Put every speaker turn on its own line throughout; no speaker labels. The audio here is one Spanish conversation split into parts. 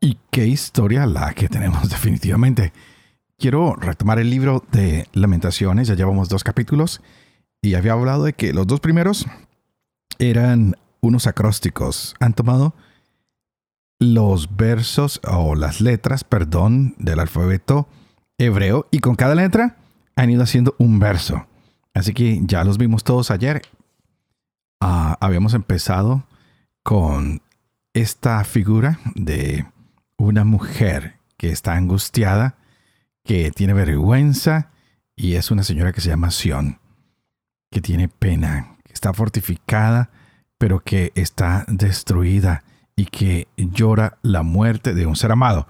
Y qué historia la que tenemos definitivamente. Quiero retomar el libro de Lamentaciones, ya llevamos dos capítulos y había hablado de que los dos primeros eran unos acrósticos. Han tomado los versos o las letras, perdón, del alfabeto hebreo y con cada letra han ido haciendo un verso. Así que ya los vimos todos ayer. Ah, habíamos empezado con esta figura de una mujer que está angustiada, que tiene vergüenza y es una señora que se llama Sion, que tiene pena, que está fortificada, pero que está destruida y que llora la muerte de un ser amado.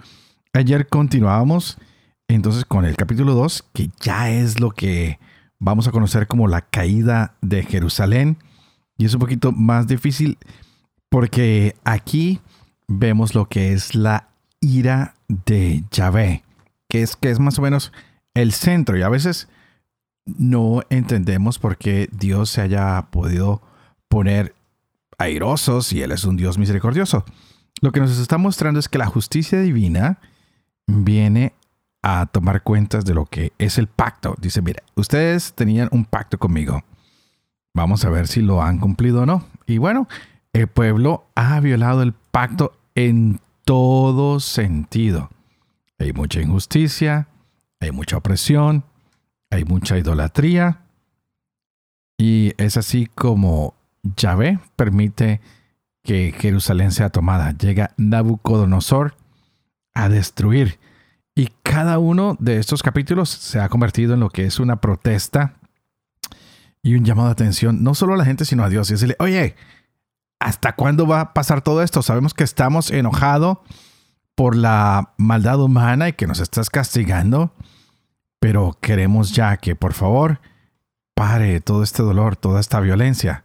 Ayer continuábamos entonces con el capítulo 2, que ya es lo que vamos a conocer como la caída de Jerusalén. Y es un poquito más difícil porque aquí vemos lo que es la ira de Yahvé, que es, que es más o menos el centro. Y a veces no entendemos por qué Dios se haya podido poner airosos y Él es un Dios misericordioso. Lo que nos está mostrando es que la justicia divina viene a tomar cuentas de lo que es el pacto. Dice, mira, ustedes tenían un pacto conmigo. Vamos a ver si lo han cumplido o no. Y bueno, el pueblo ha violado el pacto en todo sentido. Hay mucha injusticia, hay mucha opresión, hay mucha idolatría. Y es así como Yahvé permite que Jerusalén sea tomada. Llega Nabucodonosor a destruir. Y cada uno de estos capítulos se ha convertido en lo que es una protesta y un llamado de atención, no solo a la gente, sino a Dios. Y decirle, oye, ¿hasta cuándo va a pasar todo esto? Sabemos que estamos enojados por la maldad humana y que nos estás castigando, pero queremos ya que por favor pare todo este dolor, toda esta violencia.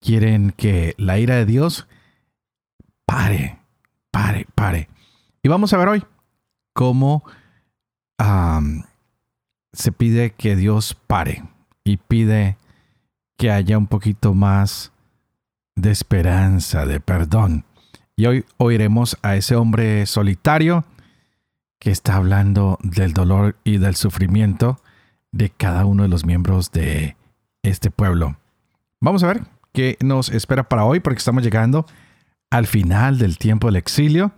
Quieren que la ira de Dios pare, pare, pare. Y vamos a ver hoy cómo se pide que Dios pare y pide que haya un poquito más de esperanza, de perdón. Y hoy oiremos a ese hombre solitario que está hablando del dolor y del sufrimiento de cada uno de los miembros de este pueblo. Vamos a ver qué nos espera para hoy porque estamos llegando al final del tiempo del exilio.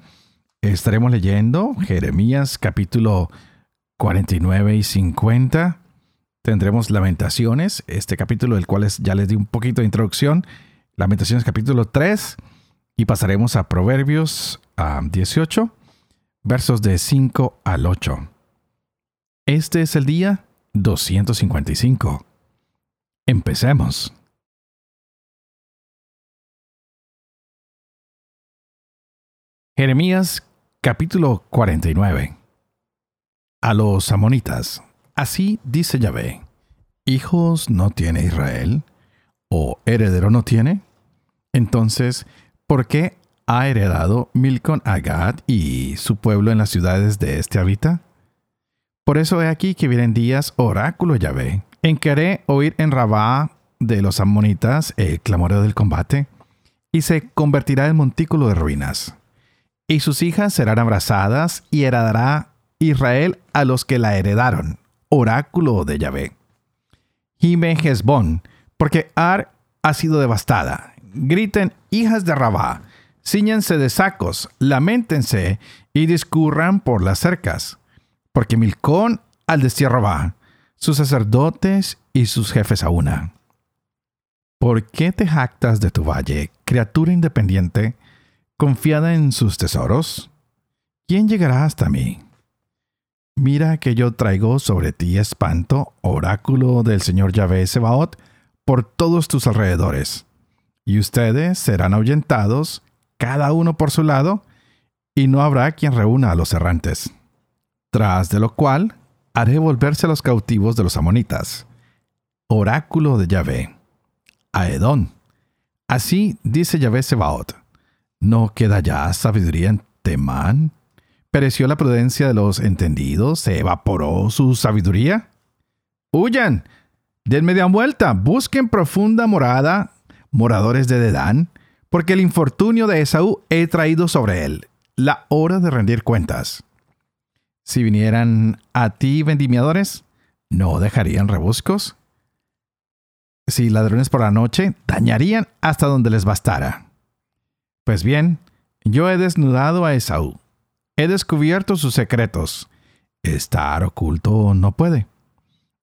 Estaremos leyendo Jeremías capítulo 49 y 50. Tendremos Lamentaciones, este capítulo del cual ya les di un poquito de introducción Lamentaciones capítulo 3 y pasaremos a Proverbios 18, versos de 5 al 8. Este es el día 255. Empecemos. Jeremías capítulo 49. A los amonitas. Así dice Yahvé. ¿Hijos no tiene Israel? ¿O heredero no tiene? Entonces, ¿por qué ha heredado Milcon a Gad y su pueblo en las ciudades de este habita? Por eso he aquí que vienen días, oráculo Yahvé, en que haré oír en Rabá de los amonitas el clamoreo del combate, y se convertirá en montículo de ruinas. Y sus hijas serán abrazadas, y heredará Israel a los que la heredaron. Oráculo de Yahvé. Jime Hezbón, porque Ar ha sido devastada, griten hijas de Rabá, ciñanse de sacos, lamentense y discurran por las cercas, porque Milcón al destierro va, sus sacerdotes y sus jefes a una. ¿Por qué te jactas de tu valle, criatura independiente, confiada en sus tesoros? ¿Quién llegará hasta mí? Mira que yo traigo sobre ti espanto, oráculo del Señor Yahvé Sebaot, por todos tus alrededores y ustedes serán ahuyentados, cada uno por su lado, y no habrá quien reúna a los errantes. tras de lo cual haré volverse a los cautivos de los amonitas. Oráculo de Yahvé. A. Así dice Yahvé Sebaot. ¿No queda ya sabiduría en Temán? ¿Pereció la prudencia de los entendidos? ¿Se evaporó su sabiduría? Huyan, den media vuelta, busquen profunda morada, moradores de Dedán, porque el infortunio de Esaú he traído sobre él, la hora de rendir cuentas. Si vinieran a ti vendimiadores, ¿no dejarían rebuscos? Si ladrones por la noche, dañarían hasta donde les bastara. Pues bien, yo he desnudado a Esaú, he descubierto sus secretos. Estar oculto no puede.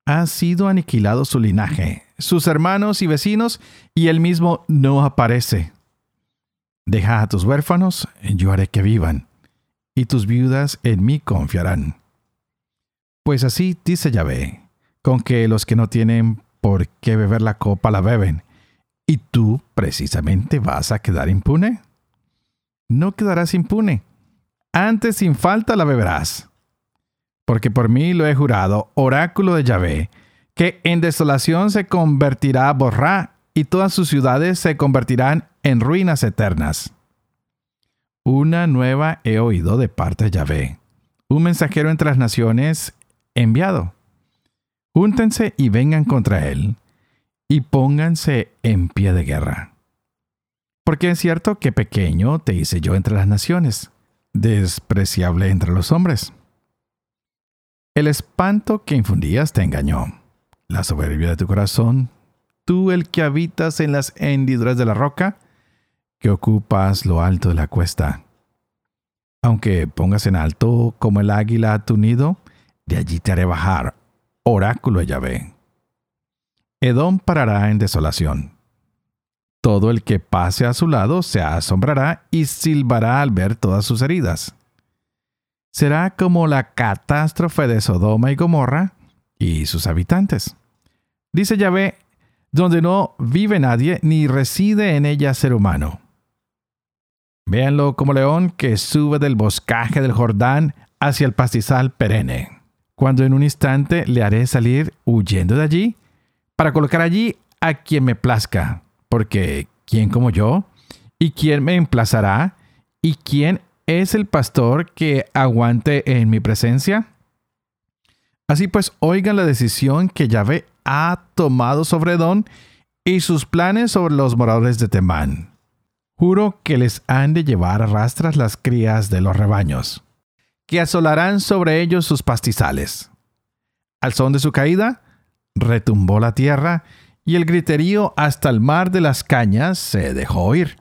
Ha sido aniquilado su linaje, sus hermanos y vecinos, y él mismo no aparece. Deja a tus huérfanos, yo haré que vivan, y tus viudas en mí confiarán. Pues así dice Yahvé, con que los que no tienen por qué beber la copa la beben, y tú precisamente vas a quedar impune. No quedarás impune, antes sin falta la beberás. Porque por mí lo he jurado, oráculo de Yahvé, que en desolación se convertirá Borrá y todas sus ciudades se convertirán en ruinas eternas. Una nueva he oído de parte de Yahvé, un mensajero entre las naciones enviado. Júntense y vengan contra él, y pónganse en pie de guerra. Porque es cierto que pequeño te hice yo entre las naciones, despreciable entre los hombres. El espanto que infundías te engañó, la soberbia de tu corazón, tú el que habitas en las hendiduras de la roca, que ocupas lo alto de la cuesta. Aunque pongas en alto como el águila tu nido, de allí te haré bajar, oráculo de Yahvé. Edom parará en desolación. Todo el que pase a su lado se asombrará y silbará al ver todas sus heridas. Será como la catástrofe de Sodoma y Gomorra y sus habitantes. Dice Yahvé, donde no vive nadie ni reside en ella ser humano. Véanlo como león que sube del boscaje del Jordán hacia el pastizal perenne, cuando en un instante le haré salir huyendo de allí, para colocar allí a quien me plazca, porque ¿quién como yo? ¿Y quién me emplazará? ¿Y quién es el pastor que aguante en mi presencia? Así pues, oigan la decisión que Yahvé ha tomado sobre Don y sus planes sobre los moradores de Temán. Juro que les han de llevar a rastras las crías de los rebaños, que asolarán sobre ellos sus pastizales. Al son de su caída, retumbó la tierra, y el griterío hasta el mar de las cañas se dejó oír.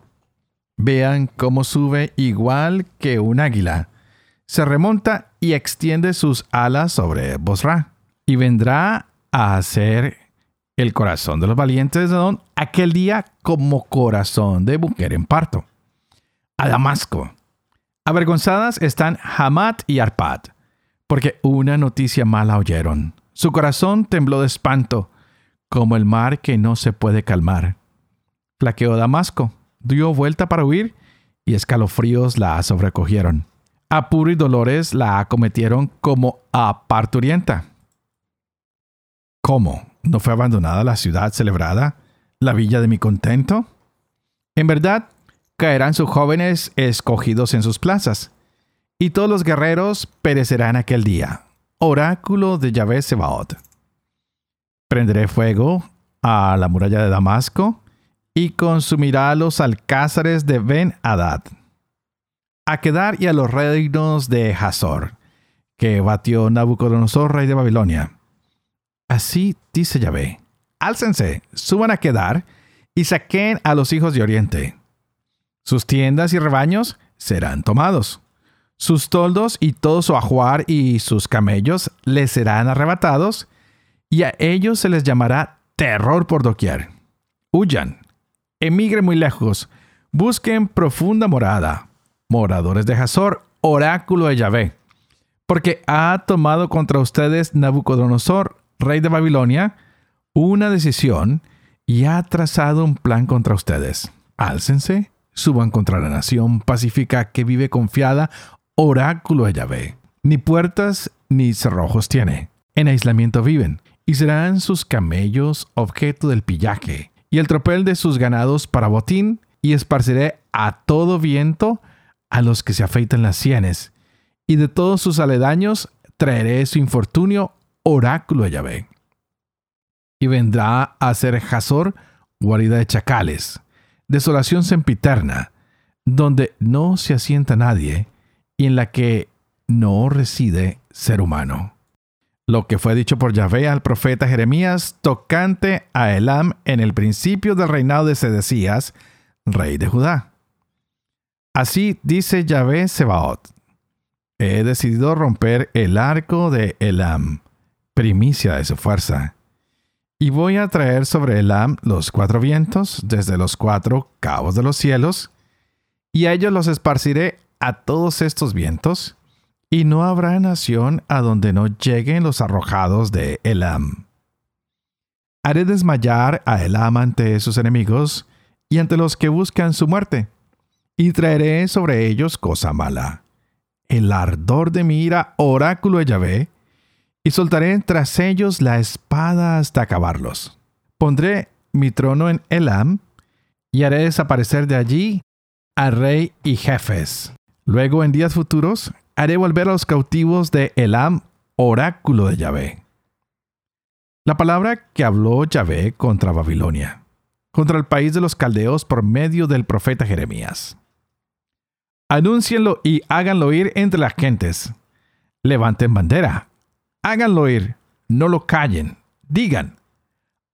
Vean cómo sube igual que un águila. Se remonta y extiende sus alas sobre Bosra, y vendrá a hacer el corazón de los valientes de Don aquel día como corazón de mujer en parto. A Damasco. Avergonzadas están Hamat y Arpad, porque una noticia mala oyeron. Su corazón tembló de espanto, como el mar que no se puede calmar. Flaqueó Damasco, dio vuelta para huir, y escalofríos la sobrecogieron. Apuro y dolores la acometieron como a parturienta. ¿Cómo? ¿No fue abandonada la ciudad celebrada, la villa de mi contento? En verdad, caerán sus jóvenes escogidos en sus plazas, y todos los guerreros perecerán aquel día. Oráculo de Yahvé Sebaot. Prenderé fuego a la muralla de Damasco y consumirá los alcázares de Ben Hadad. A quedar y a los reinos de Hazor, que batió Nabucodonosor, rey de Babilonia Así dice Yahvé, álcense, suban a quedar y saquen a los hijos de Oriente. Sus tiendas y rebaños serán tomados. Sus toldos y todo su ajuar y sus camellos les serán arrebatados, y a ellos se les llamará terror por doquier. Huyan, emigren muy lejos, busquen profunda morada. Moradores de Hazor, oráculo de Yahvé, porque ha tomado contra ustedes Nabucodonosor, rey de Babilonia, una decisión y ha trazado un plan contra ustedes. Álcense, suban contra la nación pacífica que vive confiada, oráculo de Yahvé. Ni puertas ni cerrojos tiene. En aislamiento viven, y serán sus camellos objeto del pillaje, y el tropel de sus ganados para botín, y esparciré a todo viento a los que se afeitan las sienes, y de todos sus aledaños traeré su infortunio, oráculo de Yahvé. Y vendrá a ser Jazor, guarida de chacales, desolación sempiterna, donde no se asienta nadie, y en la que no reside ser humano. Lo que fue dicho por Yahvé al profeta Jeremías tocante a Elam en el principio del reinado de Sedecías, rey de Judá. Así dice Yahvé Sebaot. He decidido romper el arco de Elam, primicia de su fuerza. Y voy a traer sobre Elam los cuatro vientos desde los cuatro cabos de los cielos, y a ellos los esparciré a todos estos vientos, y no habrá nación a donde no lleguen los arrojados de Elam. Haré desmayar a Elam ante sus enemigos y ante los que buscan su muerte, y traeré sobre ellos cosa mala. El ardor de mi ira, oráculo de Yahvé, y soltaré tras ellos la espada hasta acabarlos. Pondré mi trono en Elam, y haré desaparecer de allí al rey y jefes. Luego en días futuros haré volver a los cautivos de Elam, oráculo de Yahvé. La palabra que habló Yahvé contra Babilonia, contra el país de los caldeos por medio del profeta Jeremías. Anúncienlo y háganlo oír entre las gentes. Levanten bandera. Háganlo oír. No lo callen. Digan.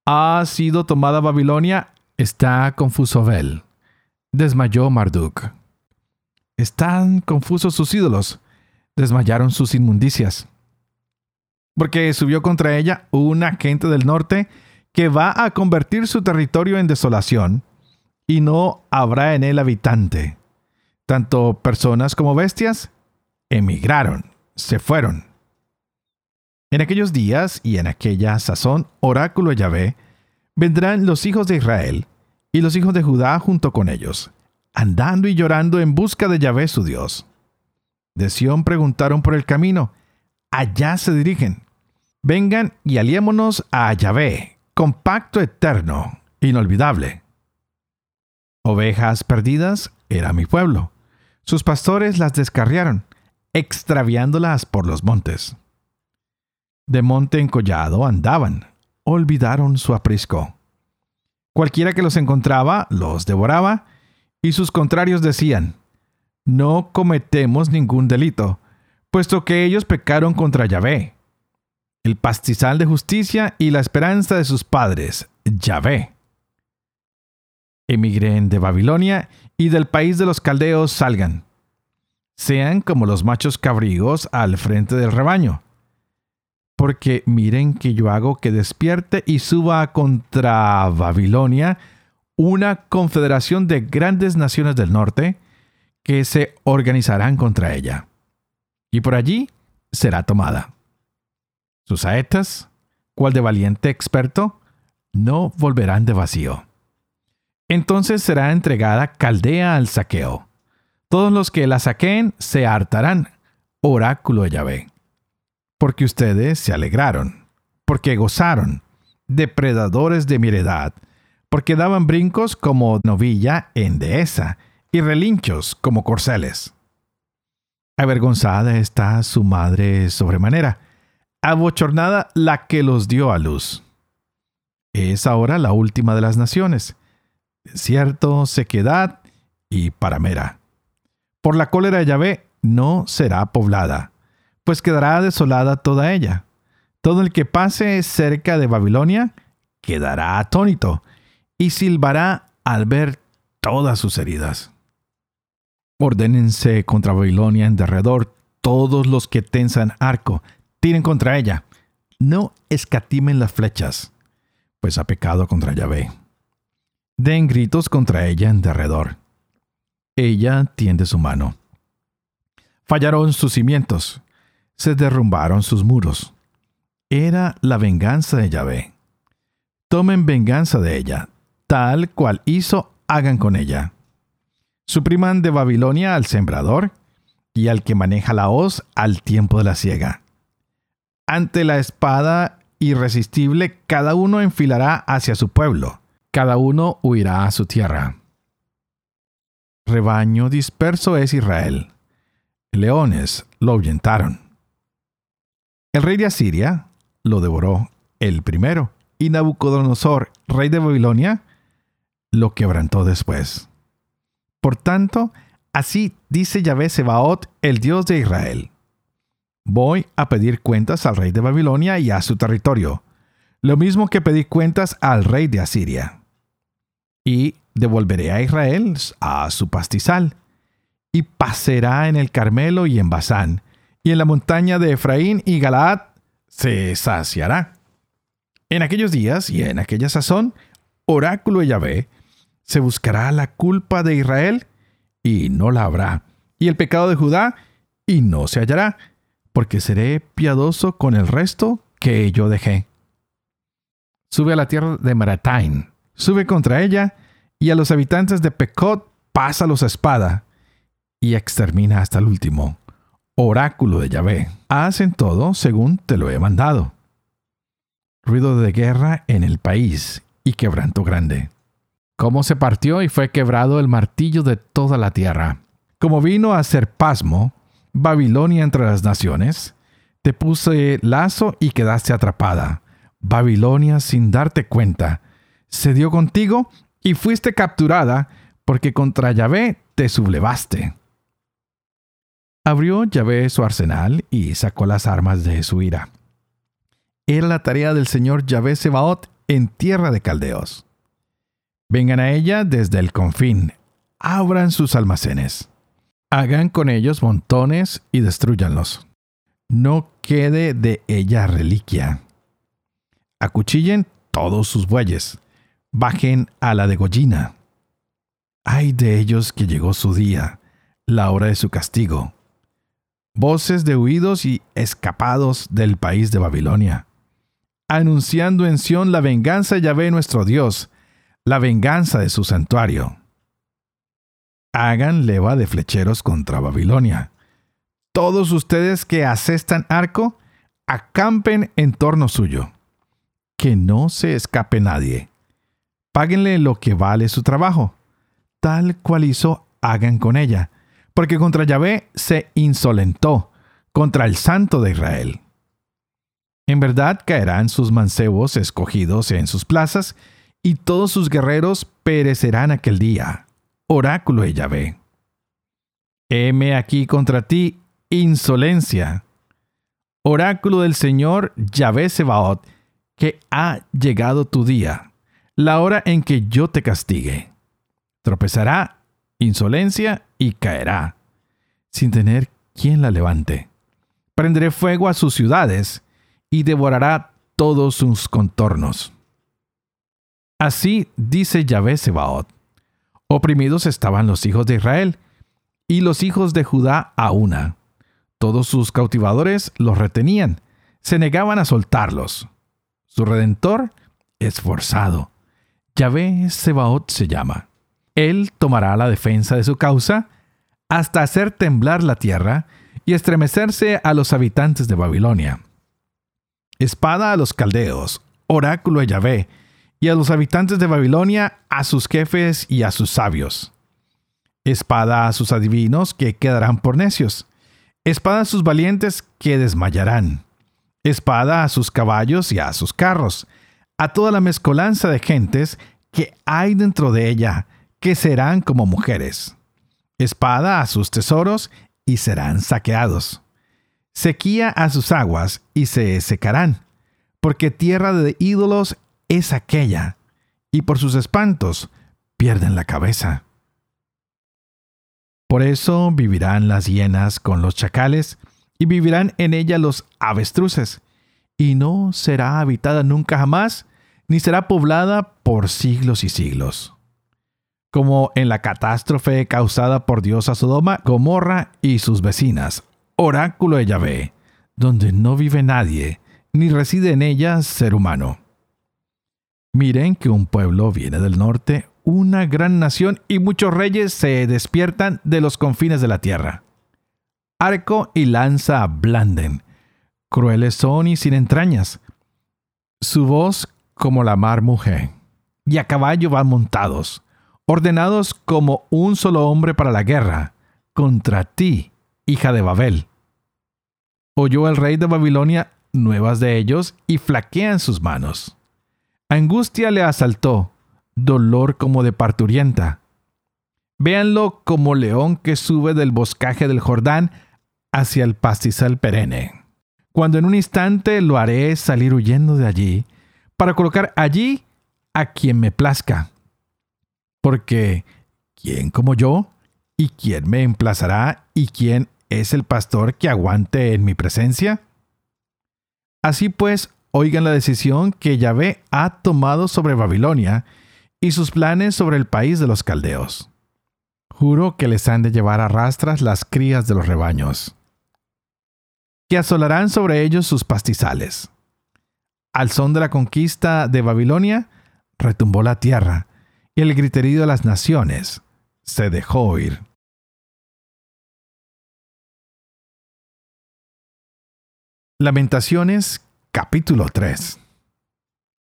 Ha sido tomada Babilonia. Está confuso Bel. Desmayó Marduk. Están confusos sus ídolos desmayaron sus inmundicias. Porque subió contra ella una gente del norte que va a convertir su territorio en desolación, y no habrá en él habitante. Tanto personas como bestias emigraron, se fueron. En aquellos días y en aquella sazón, oráculo de Yahvé, vendrán los hijos de Israel y los hijos de Judá junto con ellos, andando y llorando en busca de Yahvé su Dios de Sión preguntaron por el camino. Allá se dirigen. Vengan y aliémonos a Yahvé, compacto eterno, inolvidable. Ovejas perdidas era mi pueblo. Sus pastores las descarriaron, extraviándolas por los montes. De monte en collado andaban, olvidaron su aprisco. Cualquiera que los encontraba los devoraba, y sus contrarios decían, no cometemos ningún delito, puesto que ellos pecaron contra Yahvé, el pastizal de justicia y la esperanza de sus padres, Yahvé. Emigren de Babilonia y del país de los caldeos salgan. Sean como los machos cabrigos al frente del rebaño. Porque miren que yo hago que despierte y suba contra Babilonia una confederación de grandes naciones del norte, que se organizarán contra ella, y por allí será tomada. Sus saetas, cual de valiente experto, no volverán de vacío. Entonces será entregada Caldea al saqueo. Todos los que la saqueen se hartarán, oráculo de Yahvé. Porque ustedes se alegraron, porque gozaron, depredadores de mi heredad, porque daban brincos como novilla en dehesa, y relinchos como corceles. Avergonzada está su madre sobremanera, abochornada la que los dio a luz. Es ahora la última de las naciones, desierto, sequedad y paramera. Por la cólera de Yahvé no será poblada, pues quedará desolada toda ella. Todo el que pase cerca de Babilonia quedará atónito y silbará al ver todas sus heridas. Ordénense contra Babilonia en derredor todos los que tensan arco, tiren contra ella. No escatimen las flechas, pues ha pecado contra Yahvé. Den gritos contra ella en derredor. Ella tiende su mano. Fallaron sus cimientos, se derrumbaron sus muros. Era la venganza de Yahvé. Tomen venganza de ella, tal cual hizo, hagan con ella. Supriman de Babilonia al sembrador y al que maneja la hoz al tiempo de la siega. Ante la espada irresistible, cada uno enfilará hacia su pueblo, cada uno huirá a su tierra. Rebaño disperso es Israel. Leones lo ahuyentaron. El rey de Asiria lo devoró el primero, y Nabucodonosor, rey de Babilonia, lo quebrantó después. Por tanto, así dice Yahvé Sebaot, el Dios de Israel. Voy a pedir cuentas al rey de Babilonia y a su territorio, lo mismo que pedí cuentas al rey de Asiria. Y devolveré a Israel a su pastizal, y pasará en el Carmelo y en Basán, y en la montaña de Efraín y Galaad se saciará. En aquellos días y en aquella sazón, oráculo de Yahvé, se buscará la culpa de Israel y no la habrá, y el pecado de Judá y no se hallará, porque seré piadoso con el resto que yo dejé. Sube a la tierra de Maratain, sube contra ella, y a los habitantes de Pecot pasa los espada, y extermina hasta el último. Oráculo de Yahvé, hacen todo según te lo he mandado. Ruido de guerra en el país y quebranto grande. Cómo se partió y fue quebrado el martillo de toda la tierra. Como vino a ser pasmo, Babilonia entre las naciones, te puse lazo y quedaste atrapada. Babilonia sin darte cuenta. Se dio contigo y fuiste capturada porque contra Yahvé te sublevaste. Abrió Yahvé su arsenal y sacó las armas de su ira. Era la tarea del Señor Yahvé Sebaot en tierra de caldeos. Vengan a ella desde el confín, abran sus almacenes. Hagan con ellos montones y destruyanlos. No quede de ella reliquia. Acuchillen todos sus bueyes. Bajen a la degollina. Ay de ellos que llegó su día, la hora de su castigo. Voces de huidos y escapados del país de Babilonia. Anunciando en Sión la venganza de Yahvé nuestro Dios, la venganza de su santuario hagan leva de flecheros contra Babilonia. Todos ustedes que asestan arco, acampen en torno suyo. Que no se escape nadie. Páguenle lo que vale su trabajo. Tal cual hizo, hagan con ella. Porque contra Yahvé se insolentó, contra el Santo de Israel. En verdad caerán sus mancebos escogidos en sus plazas, y todos sus guerreros perecerán aquel día oráculo de Yahvé. Heme aquí contra ti, insolencia. Oráculo del Señor Yahvé Sebaot, que ha llegado tu día, la hora en que yo te castigue. Tropezará, insolencia, y caerá, sin tener quien la levante. Prenderé fuego a sus ciudades, y devorará todos sus contornos. Así dice Yahvé Sebaot Oprimidos estaban los hijos de Israel y los hijos de Judá a una. Todos sus cautivadores los retenían, se negaban a soltarlos. Su redentor esforzado. Yahvé Sebaot se llama. Él tomará la defensa de su causa hasta hacer temblar la tierra y estremecerse a los habitantes de Babilonia. Espada a los caldeos, oráculo de Yahvé, y a los habitantes de Babilonia, a sus jefes y a sus sabios. Espada a sus adivinos que quedarán por necios. Espada a sus valientes que desmayarán. Espada a sus caballos y a sus carros. A toda la mezcolanza de gentes que hay dentro de ella, que serán como mujeres. Espada a sus tesoros y serán saqueados. Sequía a sus aguas y se secarán, porque tierra de ídolos es aquella, y por sus espantos pierden la cabeza. Por eso vivirán las hienas con los chacales, y vivirán en ella los avestruces, y no será habitada nunca jamás, ni será poblada por siglos y siglos. Como en la catástrofe causada por Dios a Sodoma, Gomorra y sus vecinas, oráculo de Yahvé, donde no vive nadie, ni reside en ella ser humano. Miren que un pueblo viene del norte, una gran nación y muchos reyes se despiertan de los confines de la tierra. arco y lanza blanden. Crueles son y sin entrañas. Su voz como la mar mujer. Y a caballo van montados, ordenados como un solo hombre para la guerra, contra ti, hija de Babel. Oyó el rey de Babilonia nuevas de ellos y flaquean sus manos. Angustia le asaltó, dolor como de parturienta. Véanlo como león que sube del boscaje del Jordán hacia el pastizal perenne. Cuando en un instante lo haré salir huyendo de allí, para colocar allí a quien me plazca. Porque, ¿quién como yo? ¿Y quién me emplazará? ¿Y quién es el pastor que aguante en mi presencia? Así pues, oigan la decisión que Yahvé ha tomado sobre Babilonia y sus planes sobre el país de los caldeos. Juro que les han de llevar a rastras las crías de los rebaños, que asolarán sobre ellos sus pastizales. Al son de la conquista de Babilonia, retumbó la tierra, y el griterío de las naciones se dejó oír. Lamentaciones capítulo 3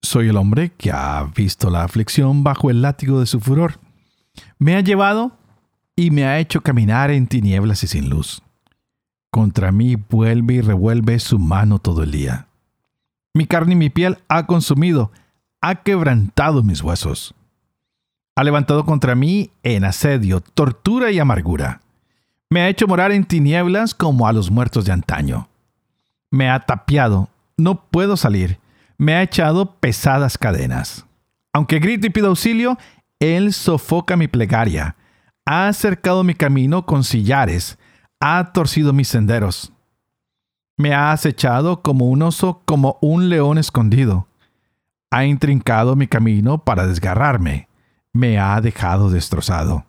Soy el hombre que ha visto la aflicción bajo el látigo de su furor. Me ha llevado y me ha hecho caminar en tinieblas y sin luz. Contra mí vuelve y revuelve su mano todo el día. Mi carne y mi piel ha consumido, ha quebrantado mis huesos. Ha levantado contra mí en asedio, tortura y amargura. Me ha hecho morar en tinieblas como a los muertos de antaño me ha tapiado, no puedo salir, me ha echado pesadas cadenas. Aunque grito y pido auxilio, Él sofoca mi plegaria, ha acercado mi camino con sillares, ha torcido mis senderos. Me ha acechado como un oso, como un león escondido. Ha intrincado mi camino para desgarrarme, me ha dejado destrozado.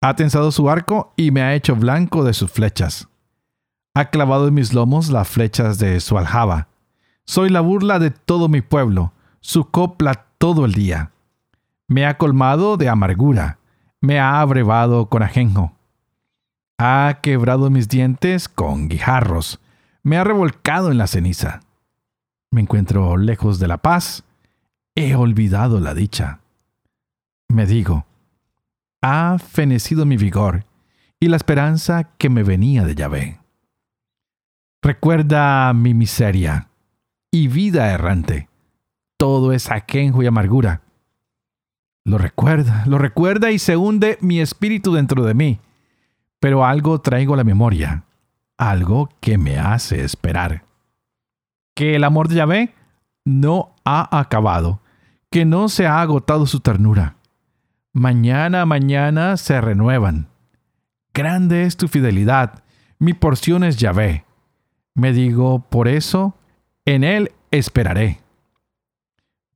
Ha tensado su arco y me ha hecho blanco de sus flechas ha clavado en mis lomos las flechas de su aljaba. Soy la burla de todo mi pueblo, su copla todo el día. Me ha colmado de amargura, me ha abrevado con ajenjo. Ha quebrado mis dientes con guijarros, me ha revolcado en la ceniza. Me encuentro lejos de la paz, he olvidado la dicha. Me digo, ha fenecido mi vigor y la esperanza que me venía de Yahvé. Recuerda mi miseria y vida errante. Todo es aquenjo y amargura. Lo recuerda, lo recuerda y se hunde mi espíritu dentro de mí. Pero algo traigo a la memoria, algo que me hace esperar. Que el amor de Yahvé no ha acabado, que no se ha agotado su ternura. Mañana mañana se renuevan. Grande es tu fidelidad, mi porción es Yahvé me digo, por eso, en Él esperaré.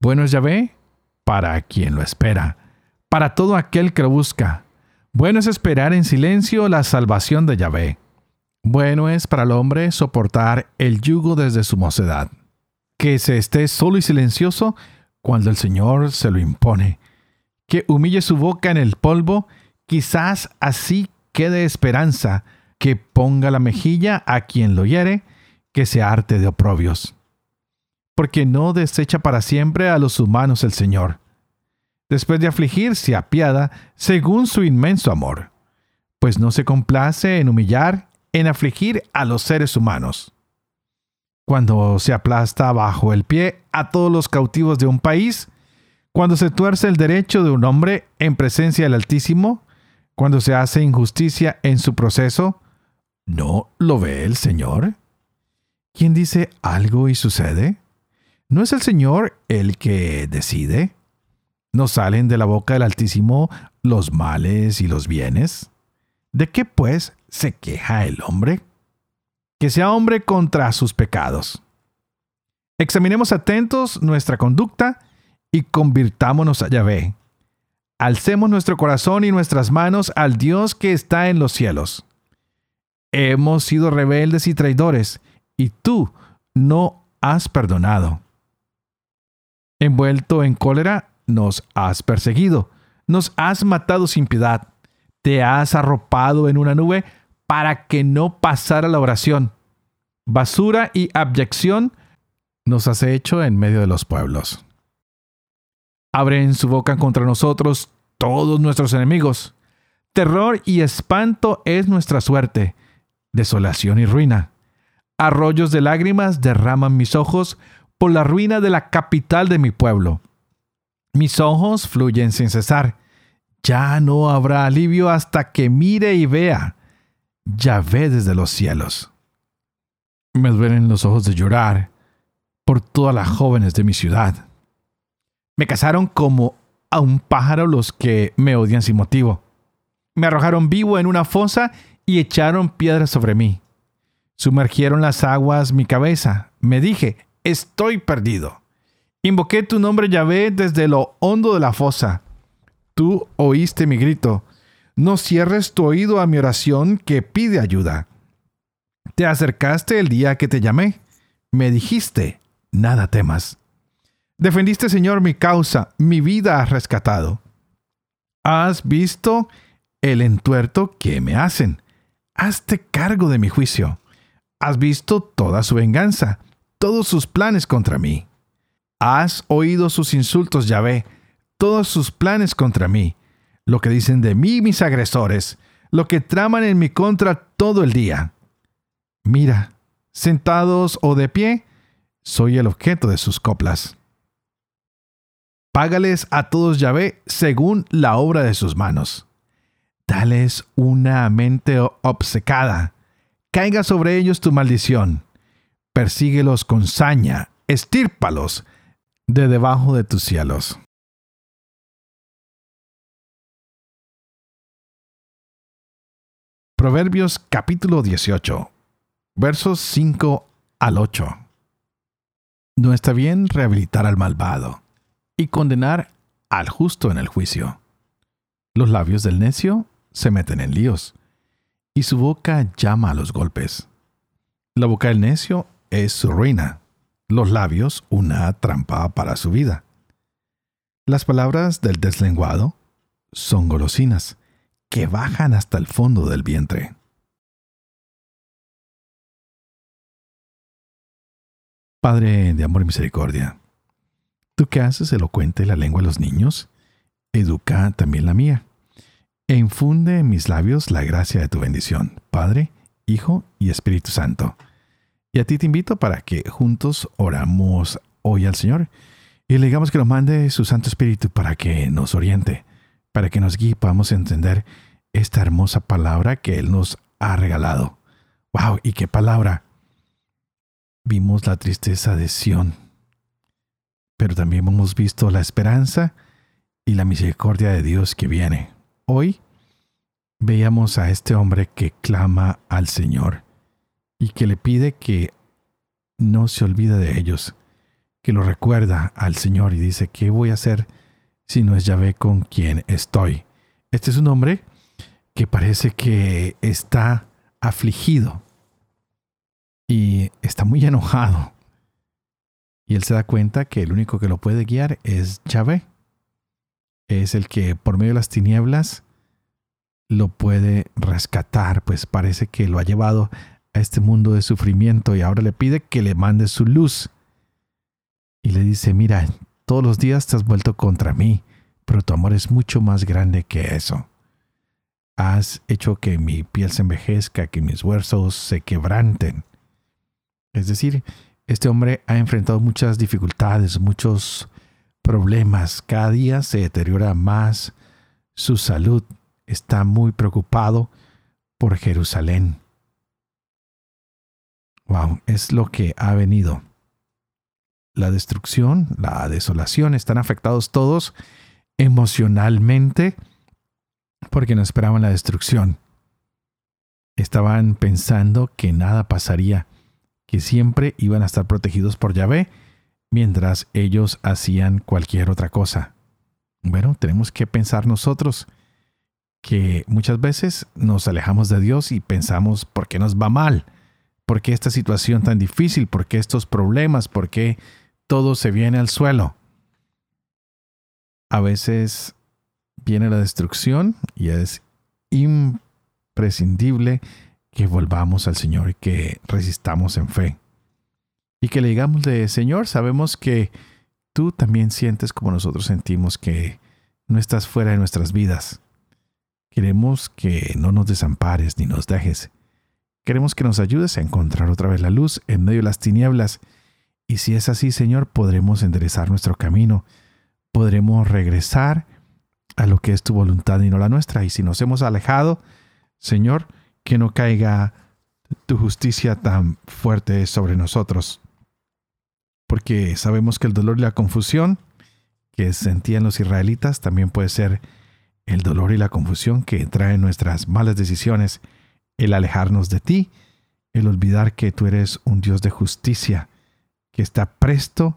Bueno es Yahvé para quien lo espera, para todo aquel que lo busca. Bueno es esperar en silencio la salvación de Yahvé. Bueno es para el hombre soportar el yugo desde su mocedad. Que se esté solo y silencioso cuando el Señor se lo impone. Que humille su boca en el polvo, quizás así quede esperanza que ponga la mejilla a quien lo hiere, que se arte de oprobios. Porque no desecha para siempre a los humanos el Señor. Después de afligir, se apiada según su inmenso amor, pues no se complace en humillar, en afligir a los seres humanos. Cuando se aplasta bajo el pie a todos los cautivos de un país, cuando se tuerce el derecho de un hombre en presencia del Altísimo, cuando se hace injusticia en su proceso, ¿no lo ve el Señor? ¿Quién dice algo y sucede? ¿No es el Señor el que decide? ¿No salen de la boca del Altísimo los males y los bienes? ¿De qué pues se queja el hombre? Que sea hombre contra sus pecados. Examinemos atentos nuestra conducta y convirtámonos a Yahvé. Alcemos nuestro corazón y nuestras manos al Dios que está en los cielos. Hemos sido rebeldes y traidores, y tú no has perdonado. Envuelto en cólera, nos has perseguido, nos has matado sin piedad, te has arropado en una nube para que no pasara la oración. Basura y abyección nos has hecho en medio de los pueblos. Abren su boca contra nosotros todos nuestros enemigos. Terror y espanto es nuestra suerte, desolación y ruina. Arroyos de lágrimas derraman mis ojos por la ruina de la capital de mi pueblo. Mis ojos fluyen sin cesar. Ya no habrá alivio hasta que mire y vea. Ya ve desde los cielos. Me duelen los ojos de llorar por todas las jóvenes de mi ciudad. Me cazaron como a un pájaro los que me odian sin motivo. Me arrojaron vivo en una fosa y echaron piedras sobre mí. Sumergieron las aguas mi cabeza. Me dije, estoy perdido. Invoqué tu nombre Yahvé desde lo hondo de la fosa. Tú oíste mi grito. No cierres tu oído a mi oración que pide ayuda. Te acercaste el día que te llamé. Me dijiste, nada temas. Defendiste, Señor, mi causa, mi vida has rescatado. Has visto el entuerto que me hacen. Hazte cargo de mi juicio. Has visto toda su venganza, todos sus planes contra mí. Has oído sus insultos, Yahvé, todos sus planes contra mí, lo que dicen de mí mis agresores, lo que traman en mi contra todo el día. Mira, sentados o de pie, soy el objeto de sus coplas. Págales a todos Yahvé según la obra de sus manos. Dales una mente obcecada. Caiga sobre ellos tu maldición. Persíguelos con saña. Estírpalos de debajo de tus cielos. Proverbios capítulo 18, versos 5 al 8. No está bien rehabilitar al malvado y condenar al justo en el juicio. Los labios del necio se meten en líos y su boca llama a los golpes. La boca del necio es su ruina, los labios una trampa para su vida. Las palabras del deslenguado son golosinas que bajan hasta el fondo del vientre. Padre de amor y misericordia, tú que haces elocuente la lengua de los niños, educa también la mía, e infunde en mis labios la gracia de tu bendición, Padre, Hijo y Espíritu Santo. Y a ti te invito para que juntos oramos hoy al Señor y le digamos que nos mande su Santo Espíritu para que nos oriente, para que nos guíe y podamos entender esta hermosa palabra que Él nos ha regalado. ¡Wow! ¿Y qué palabra? vimos la tristeza de Sión, pero también hemos visto la esperanza y la misericordia de Dios que viene. Hoy veíamos a este hombre que clama al Señor y que le pide que no se olvide de ellos, que lo recuerda al Señor y dice, ¿qué voy a hacer si no es Yahvé con quien estoy? Este es un hombre que parece que está afligido, y está muy enojado. Y él se da cuenta que el único que lo puede guiar es Yahvé. Es el que por medio de las tinieblas lo puede rescatar, pues parece que lo ha llevado a este mundo de sufrimiento y ahora le pide que le mande su luz. Y le dice, mira, todos los días te has vuelto contra mí, pero tu amor es mucho más grande que eso. Has hecho que mi piel se envejezca, que mis huesos se quebranten. Es decir, este hombre ha enfrentado muchas dificultades, muchos problemas. Cada día se deteriora más su salud. Está muy preocupado por Jerusalén. Wow, es lo que ha venido. La destrucción, la desolación, están afectados todos emocionalmente porque no esperaban la destrucción. Estaban pensando que nada pasaría que siempre iban a estar protegidos por Yahvé mientras ellos hacían cualquier otra cosa. Bueno, tenemos que pensar nosotros que muchas veces nos alejamos de Dios y pensamos por qué nos va mal, por qué esta situación tan difícil, por qué estos problemas, por qué todo se viene al suelo. A veces viene la destrucción y es imprescindible que volvamos al Señor y que resistamos en fe. Y que le digamos de Señor, sabemos que tú también sientes como nosotros sentimos que no estás fuera de nuestras vidas. Queremos que no nos desampares ni nos dejes. Queremos que nos ayudes a encontrar otra vez la luz en medio de las tinieblas. Y si es así, Señor, podremos enderezar nuestro camino. Podremos regresar a lo que es tu voluntad y no la nuestra. Y si nos hemos alejado, Señor, que no caiga tu justicia tan fuerte sobre nosotros. Porque sabemos que el dolor y la confusión que sentían los israelitas también puede ser el dolor y la confusión que traen nuestras malas decisiones el alejarnos de ti, el olvidar que tú eres un Dios de justicia, que está presto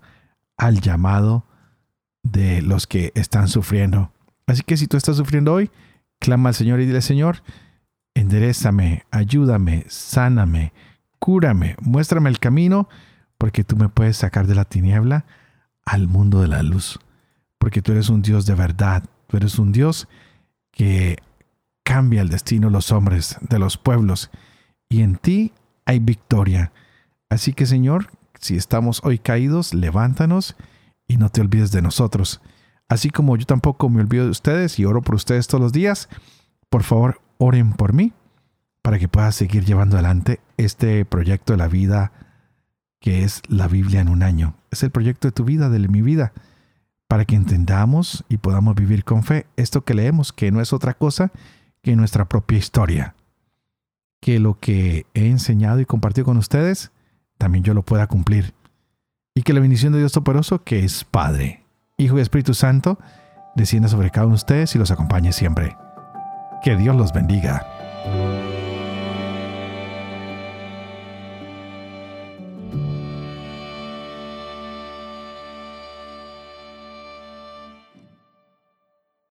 al llamado de los que están sufriendo. Así que si tú estás sufriendo hoy, clama al Señor y dile, Señor, enderezame, ayúdame, sáname, cúrame, muéstrame el camino, porque tú me puedes sacar de la tiniebla al mundo de la luz. Porque tú eres un Dios de verdad, tú eres un Dios que cambia el destino de los hombres, de los pueblos, y en ti hay victoria. Así que Señor, si estamos hoy caídos, levántanos y no te olvides de nosotros. Así como yo tampoco me olvido de ustedes y oro por ustedes todos los días, por favor oren por mí para que pueda seguir llevando adelante este proyecto de la vida que es la Biblia en un año. Es el proyecto de tu vida, de mi vida, para que entendamos y podamos vivir con fe esto que leemos, que no es otra cosa que nuestra propia historia. Que lo que he enseñado y compartido con ustedes, también yo lo pueda cumplir. Y que la bendición de Dios Toporoso, que es Padre, Hijo y Espíritu Santo, descienda sobre cada uno de ustedes y los acompañe siempre. Que Dios los bendiga.